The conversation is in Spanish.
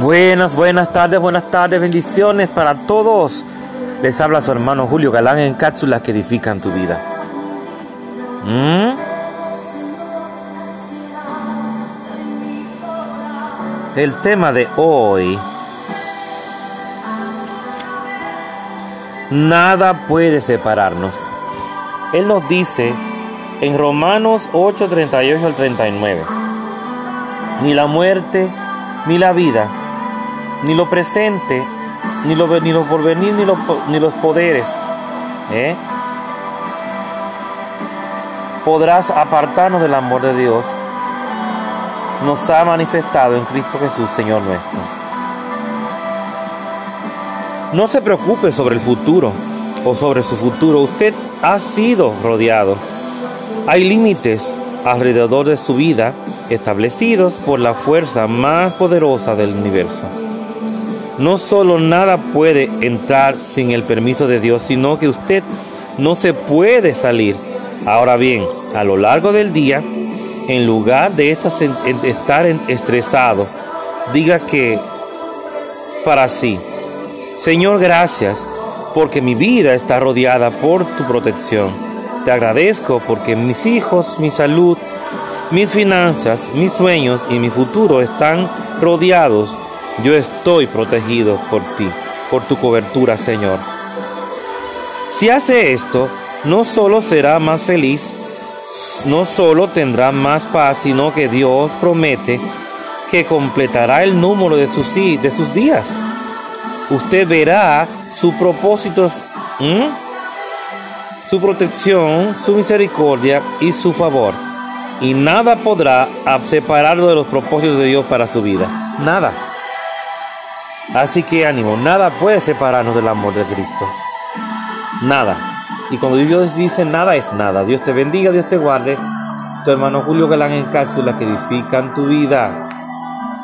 Buenas, buenas tardes, buenas tardes, bendiciones para todos. Les habla su hermano Julio Galán en cápsulas que edifican tu vida. ¿Mm? El tema de hoy. Nada puede separarnos. Él nos dice en Romanos 8, 38 al 39. Ni la muerte, ni la vida, ni lo presente, ni lo, ni porvenir, ni, ni los poderes. ¿eh? Podrás apartarnos del amor de Dios. Nos ha manifestado en Cristo Jesús, Señor nuestro. No se preocupe sobre el futuro o sobre su futuro. Usted ha sido rodeado. Hay límites alrededor de su vida establecidos por la fuerza más poderosa del universo. No solo nada puede entrar sin el permiso de Dios, sino que usted no se puede salir. Ahora bien, a lo largo del día, en lugar de estar estresado, diga que para sí, Señor, gracias porque mi vida está rodeada por tu protección. Te agradezco porque mis hijos, mi salud, mis finanzas, mis sueños y mi futuro están rodeados. Yo estoy protegido por ti, por tu cobertura, Señor. Si hace esto, no solo será más feliz, no solo tendrá más paz, sino que Dios promete que completará el número de sus, de sus días. Usted verá sus propósitos, su protección, su misericordia y su favor y nada podrá separarlo de los propósitos de Dios para su vida. Nada. Así que ánimo, nada puede separarnos del amor de Cristo. Nada. Y cuando Dios dice nada es nada. Dios te bendiga, Dios te guarde. Tu hermano Julio Galán en cápsulas que edifican tu vida.